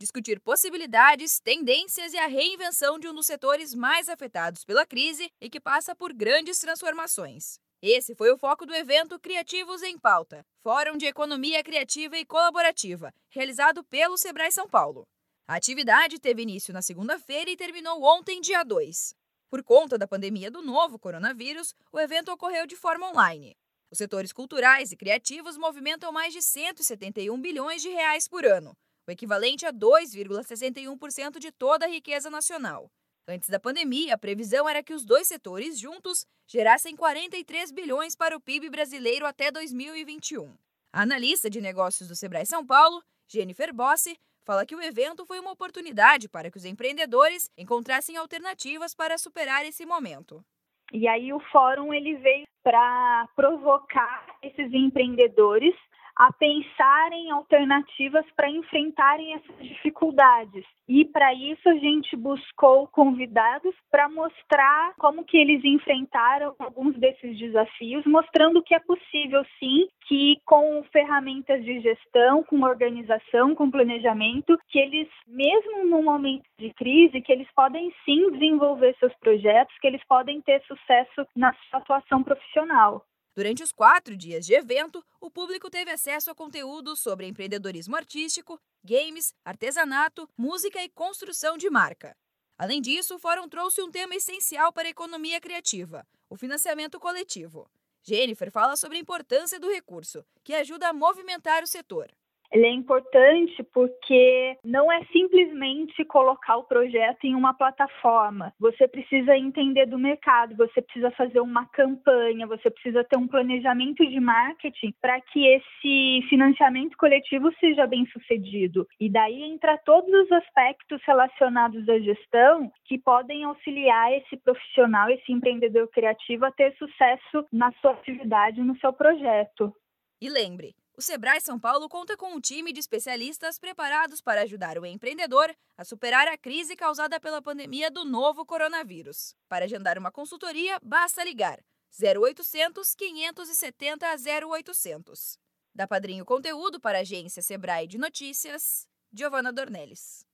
discutir possibilidades, tendências e a reinvenção de um dos setores mais afetados pela crise e que passa por grandes transformações. Esse foi o foco do evento Criativos em Pauta, Fórum de Economia Criativa e Colaborativa, realizado pelo Sebrae São Paulo. A atividade teve início na segunda-feira e terminou ontem, dia 2. Por conta da pandemia do novo coronavírus, o evento ocorreu de forma online. Os setores culturais e criativos movimentam mais de 171 bilhões de reais por ano, o equivalente a 2,61% de toda a riqueza nacional. Antes da pandemia, a previsão era que os dois setores juntos gerassem 43 bilhões para o PIB brasileiro até 2021. A analista de negócios do Sebrae São Paulo, Jennifer Bossi, fala que o evento foi uma oportunidade para que os empreendedores encontrassem alternativas para superar esse momento. E aí o fórum ele veio para provocar esses empreendedores a pensar em alternativas para enfrentarem essas dificuldades. E para isso a gente buscou convidados para mostrar como que eles enfrentaram alguns desses desafios, mostrando que é possível sim que com ferramentas de gestão, com organização, com planejamento, que eles mesmo no momento de crise, que eles podem sim desenvolver seus projetos, que eles podem ter sucesso na sua atuação profissional. Durante os quatro dias de evento, o público teve acesso a conteúdos sobre empreendedorismo artístico, games, artesanato, música e construção de marca. Além disso, o fórum trouxe um tema essencial para a economia criativa: o financiamento coletivo. Jennifer fala sobre a importância do recurso, que ajuda a movimentar o setor. Ele é importante porque não é simplesmente colocar o projeto em uma plataforma. Você precisa entender do mercado, você precisa fazer uma campanha, você precisa ter um planejamento de marketing para que esse financiamento coletivo seja bem sucedido. E daí entra todos os aspectos relacionados à gestão que podem auxiliar esse profissional, esse empreendedor criativo a ter sucesso na sua atividade, no seu projeto. E lembre, o Sebrae São Paulo conta com um time de especialistas preparados para ajudar o empreendedor a superar a crise causada pela pandemia do novo coronavírus. Para agendar uma consultoria, basta ligar 0800 570 0800. Da Padrinho Conteúdo para a agência Sebrae de Notícias, Giovana Dornelles.